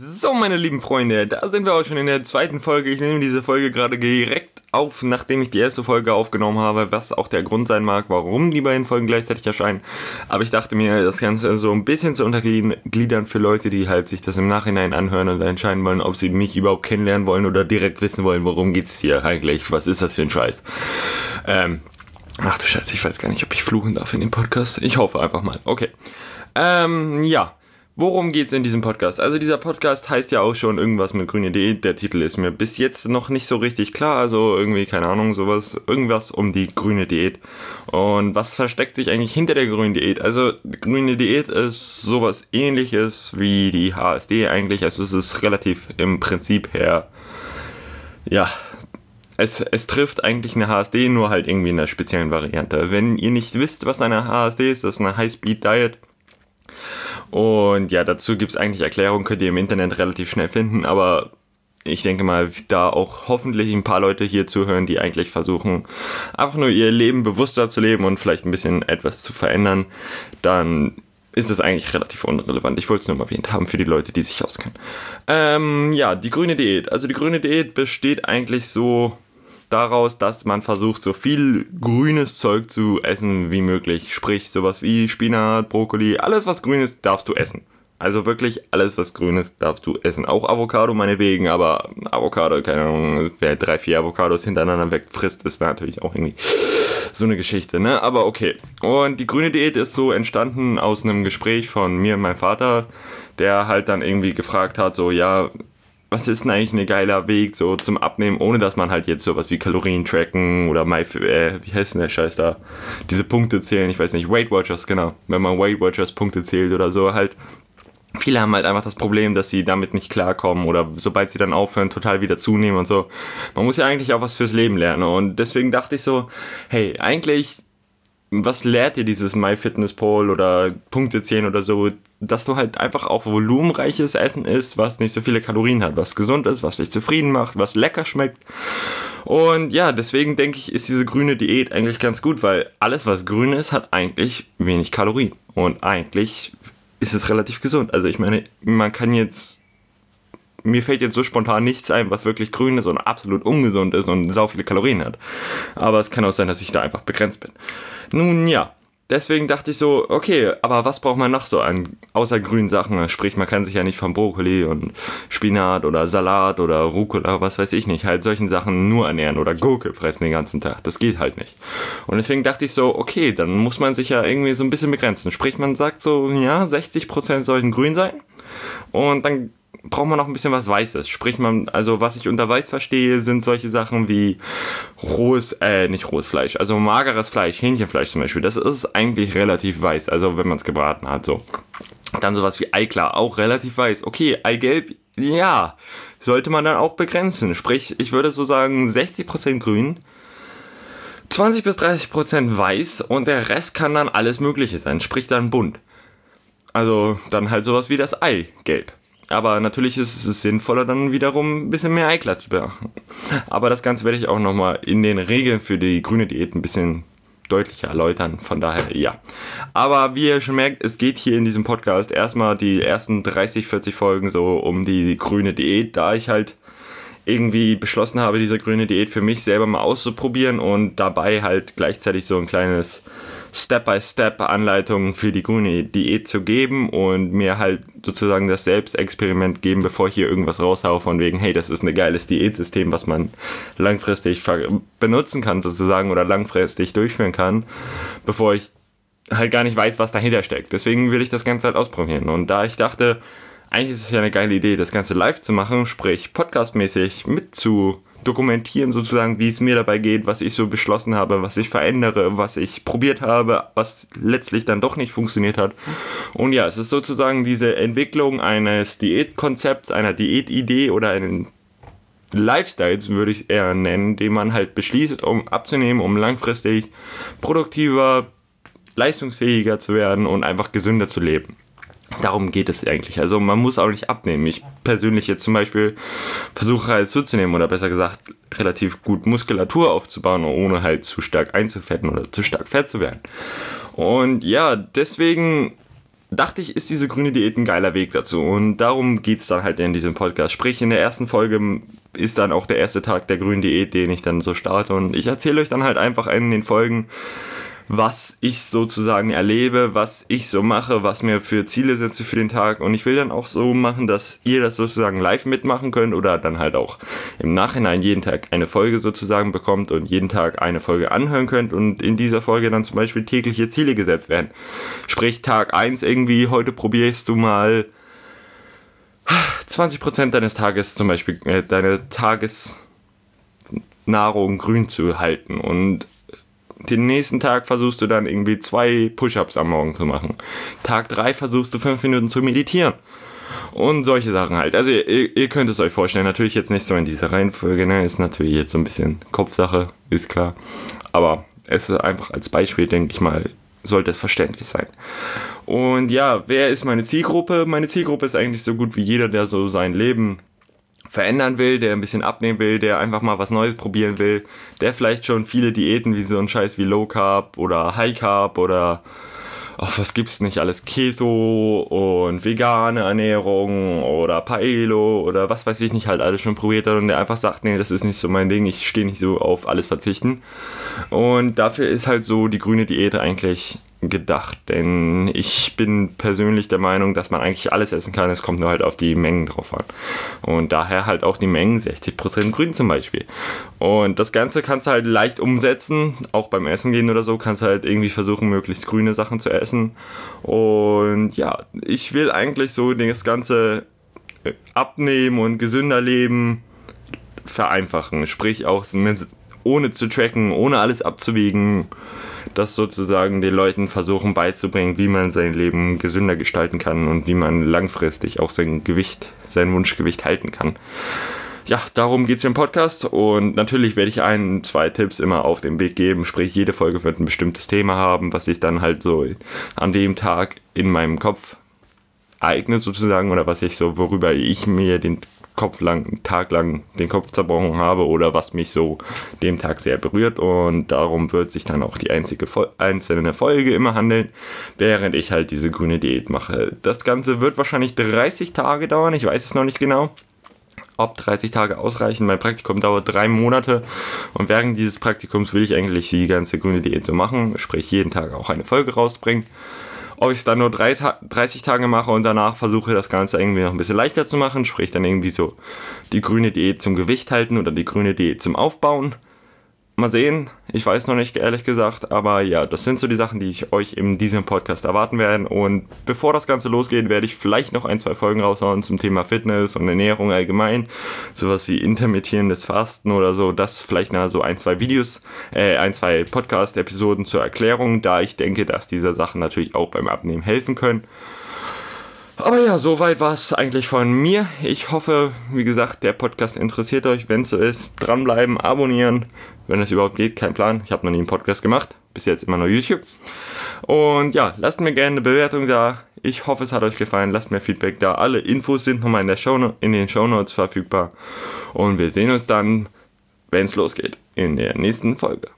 So, meine lieben Freunde, da sind wir auch schon in der zweiten Folge. Ich nehme diese Folge gerade direkt auf, nachdem ich die erste Folge aufgenommen habe, was auch der Grund sein mag, warum die beiden Folgen gleichzeitig erscheinen. Aber ich dachte mir, das Ganze so ein bisschen zu untergliedern für Leute, die halt sich das im Nachhinein anhören und entscheiden wollen, ob sie mich überhaupt kennenlernen wollen oder direkt wissen wollen, worum geht's hier eigentlich, was ist das für ein Scheiß. Ähm, ach du Scheiße, ich weiß gar nicht, ob ich fluchen darf in dem Podcast. Ich hoffe einfach mal. Okay. Ähm, ja. Worum geht's in diesem Podcast? Also dieser Podcast heißt ja auch schon irgendwas mit grüne Diät. Der Titel ist mir bis jetzt noch nicht so richtig klar. Also irgendwie, keine Ahnung, sowas, irgendwas um die grüne Diät. Und was versteckt sich eigentlich hinter der grünen Diät? Also grüne Diät ist sowas ähnliches wie die HSD eigentlich. Also es ist relativ im Prinzip her, ja, es, es trifft eigentlich eine HSD, nur halt irgendwie in einer speziellen Variante. Wenn ihr nicht wisst, was eine HSD ist, das ist eine High-Speed Diet. Und ja, dazu gibt es eigentlich Erklärungen, könnt ihr im Internet relativ schnell finden, aber ich denke mal, da auch hoffentlich ein paar Leute hier zuhören, die eigentlich versuchen, einfach nur ihr Leben bewusster zu leben und vielleicht ein bisschen etwas zu verändern, dann ist es eigentlich relativ unrelevant. Ich wollte es nur mal erwähnt haben für die Leute, die sich auskennen. Ähm, ja, die grüne Diät. Also die grüne Diät besteht eigentlich so daraus, dass man versucht, so viel grünes Zeug zu essen wie möglich. Sprich, sowas wie Spinat, Brokkoli, alles was grün ist, darfst du essen. Also wirklich alles, was grün ist, darfst du essen. Auch Avocado meinetwegen, aber Avocado, keine Ahnung, wer drei, vier Avocados hintereinander wegfrisst, ist natürlich auch irgendwie so eine Geschichte, ne? Aber okay. Und die grüne Diät ist so entstanden aus einem Gespräch von mir und meinem Vater, der halt dann irgendwie gefragt hat, so, ja, was ist denn eigentlich ein geiler Weg so zum Abnehmen, ohne dass man halt jetzt sowas wie Kalorien tracken oder My, äh, wie heißt denn der Scheiß da? Diese Punkte zählen, ich weiß nicht, Weight Watchers, genau. Wenn man Weight Watchers Punkte zählt oder so, halt. Viele haben halt einfach das Problem, dass sie damit nicht klarkommen oder sobald sie dann aufhören, total wieder zunehmen und so. Man muss ja eigentlich auch was fürs Leben lernen und deswegen dachte ich so, hey, eigentlich was lehrt dir dieses MyFitnessPal oder Punkte zählen oder so, dass du halt einfach auch volumenreiches Essen isst, was nicht so viele Kalorien hat, was gesund ist, was dich zufrieden macht, was lecker schmeckt. Und ja, deswegen denke ich, ist diese grüne Diät eigentlich ganz gut, weil alles, was grün ist, hat eigentlich wenig Kalorien. Und eigentlich ist es relativ gesund. Also ich meine, man kann jetzt mir fällt jetzt so spontan nichts ein, was wirklich grün ist und absolut ungesund ist und sau viele Kalorien hat. Aber es kann auch sein, dass ich da einfach begrenzt bin. Nun ja, deswegen dachte ich so, okay, aber was braucht man noch so an, außer grünen Sachen? Sprich, man kann sich ja nicht von Brokkoli und Spinat oder Salat oder Rucola, was weiß ich nicht, halt solchen Sachen nur ernähren oder Gurke fressen den ganzen Tag. Das geht halt nicht. Und deswegen dachte ich so, okay, dann muss man sich ja irgendwie so ein bisschen begrenzen. Sprich, man sagt so, ja, 60% sollten grün sein. Und dann braucht man noch ein bisschen was Weißes. Sprich, man, also was ich unter Weiß verstehe, sind solche Sachen wie rohes, äh, nicht rohes Fleisch, also mageres Fleisch, Hähnchenfleisch zum Beispiel. Das ist eigentlich relativ weiß, also wenn man es gebraten hat, so. Dann sowas wie Eiklar, auch relativ weiß. Okay, Eigelb, ja, sollte man dann auch begrenzen. Sprich, ich würde so sagen 60% grün, 20 bis 30% weiß und der Rest kann dann alles Mögliche sein, sprich dann bunt. Also dann halt sowas wie das Eigelb. Aber natürlich ist es sinnvoller, dann wiederum ein bisschen mehr Eiklar zu beachten. Aber das Ganze werde ich auch nochmal in den Regeln für die grüne Diät ein bisschen deutlicher erläutern. Von daher, ja. Aber wie ihr schon merkt, es geht hier in diesem Podcast erstmal die ersten 30, 40 Folgen so um die grüne Diät, da ich halt irgendwie beschlossen habe, diese grüne Diät für mich selber mal auszuprobieren und dabei halt gleichzeitig so ein kleines Step-by-Step-Anleitungen für die grüne Diät zu geben und mir halt sozusagen das Selbstexperiment geben, bevor ich hier irgendwas raushaue von wegen, hey, das ist ein geiles Diätsystem, was man langfristig benutzen kann sozusagen oder langfristig durchführen kann, bevor ich halt gar nicht weiß, was dahinter steckt. Deswegen will ich das Ganze halt ausprobieren. Und da ich dachte, eigentlich ist es ja eine geile Idee, das Ganze live zu machen, sprich podcastmäßig mit zu dokumentieren sozusagen, wie es mir dabei geht, was ich so beschlossen habe, was ich verändere, was ich probiert habe, was letztlich dann doch nicht funktioniert hat. Und ja, es ist sozusagen diese Entwicklung eines Diätkonzepts, einer Diätidee oder einen Lifestyles würde ich eher nennen, den man halt beschließt, um abzunehmen, um langfristig produktiver, leistungsfähiger zu werden und einfach gesünder zu leben. Darum geht es eigentlich. Also man muss auch nicht abnehmen. Ich persönlich jetzt zum Beispiel versuche halt zuzunehmen oder besser gesagt relativ gut Muskulatur aufzubauen, ohne halt zu stark einzufetten oder zu stark fett zu werden. Und ja, deswegen dachte ich, ist diese grüne Diät ein geiler Weg dazu. Und darum geht es dann halt in diesem Podcast. Sprich, in der ersten Folge ist dann auch der erste Tag der grünen Diät, den ich dann so starte. Und ich erzähle euch dann halt einfach in den Folgen, was ich sozusagen erlebe, was ich so mache, was mir für Ziele setze für den Tag. Und ich will dann auch so machen, dass ihr das sozusagen live mitmachen könnt oder dann halt auch im Nachhinein jeden Tag eine Folge sozusagen bekommt und jeden Tag eine Folge anhören könnt und in dieser Folge dann zum Beispiel tägliche Ziele gesetzt werden. Sprich, Tag 1 irgendwie, heute probierst du mal 20% deines Tages zum Beispiel, äh, deine Tagesnahrung grün zu halten und den nächsten Tag versuchst du dann irgendwie zwei Push-ups am Morgen zu machen. Tag drei versuchst du fünf Minuten zu meditieren. Und solche Sachen halt. Also ihr, ihr könnt es euch vorstellen, natürlich jetzt nicht so in dieser Reihenfolge, ne? Ist natürlich jetzt so ein bisschen Kopfsache, ist klar. Aber es ist einfach als Beispiel, denke ich mal, sollte es verständlich sein. Und ja, wer ist meine Zielgruppe? Meine Zielgruppe ist eigentlich so gut wie jeder, der so sein Leben verändern will, der ein bisschen abnehmen will, der einfach mal was Neues probieren will, der vielleicht schon viele Diäten wie so ein Scheiß wie Low Carb oder High Carb oder ach, was gibt's nicht alles, Keto und vegane Ernährung oder Paelo oder was weiß ich nicht halt alles schon probiert hat und der einfach sagt, nee, das ist nicht so mein Ding, ich stehe nicht so auf alles verzichten. Und dafür ist halt so die grüne Diät eigentlich gedacht, denn ich bin persönlich der Meinung, dass man eigentlich alles essen kann, es kommt nur halt auf die Mengen drauf an. Und daher halt auch die Mengen 60% grün zum Beispiel. Und das Ganze kannst du halt leicht umsetzen, auch beim Essen gehen oder so, kannst du halt irgendwie versuchen, möglichst grüne Sachen zu essen. Und ja, ich will eigentlich so das Ganze äh, abnehmen und gesünder leben vereinfachen. Sprich auch ohne zu tracken, ohne alles abzuwiegen das sozusagen den Leuten versuchen beizubringen, wie man sein Leben gesünder gestalten kann und wie man langfristig auch sein Gewicht, sein Wunschgewicht halten kann. Ja, darum geht es im Podcast und natürlich werde ich ein, zwei Tipps immer auf den Weg geben, sprich jede Folge wird ein bestimmtes Thema haben, was ich dann halt so an dem Tag in meinem Kopf eigne sozusagen oder was ich so, worüber ich mir den Kopf lang, Tag lang den Kopf zerbrochen habe oder was mich so dem Tag sehr berührt und darum wird sich dann auch die einzige einzelne Folge immer handeln, während ich halt diese grüne Diät mache. Das Ganze wird wahrscheinlich 30 Tage dauern, ich weiß es noch nicht genau ob 30 Tage ausreichen. Mein Praktikum dauert drei Monate und während dieses Praktikums will ich eigentlich die ganze grüne Diät so machen, sprich jeden Tag auch eine Folge rausbringen. Ob ich es dann nur drei Ta 30 Tage mache und danach versuche, das Ganze irgendwie noch ein bisschen leichter zu machen, sprich dann irgendwie so die grüne Diät zum Gewicht halten oder die grüne Diät zum Aufbauen Mal sehen, ich weiß noch nicht ehrlich gesagt, aber ja, das sind so die Sachen, die ich euch in diesem Podcast erwarten werde. Und bevor das Ganze losgeht, werde ich vielleicht noch ein, zwei Folgen raushauen zum Thema Fitness und Ernährung allgemein. Sowas wie intermittierendes Fasten oder so. Das vielleicht noch so ein, zwei Videos, äh, ein, zwei Podcast-Episoden zur Erklärung, da ich denke, dass diese Sachen natürlich auch beim Abnehmen helfen können. Aber ja, soweit war es eigentlich von mir. Ich hoffe, wie gesagt, der Podcast interessiert euch. Wenn es so ist, dranbleiben, abonnieren, wenn es überhaupt geht. Kein Plan. Ich habe noch nie einen Podcast gemacht. Bis jetzt immer nur YouTube. Und ja, lasst mir gerne eine Bewertung da. Ich hoffe, es hat euch gefallen. Lasst mir Feedback da. Alle Infos sind nochmal in, der Show, in den Show Notes verfügbar. Und wir sehen uns dann, wenn es losgeht, in der nächsten Folge.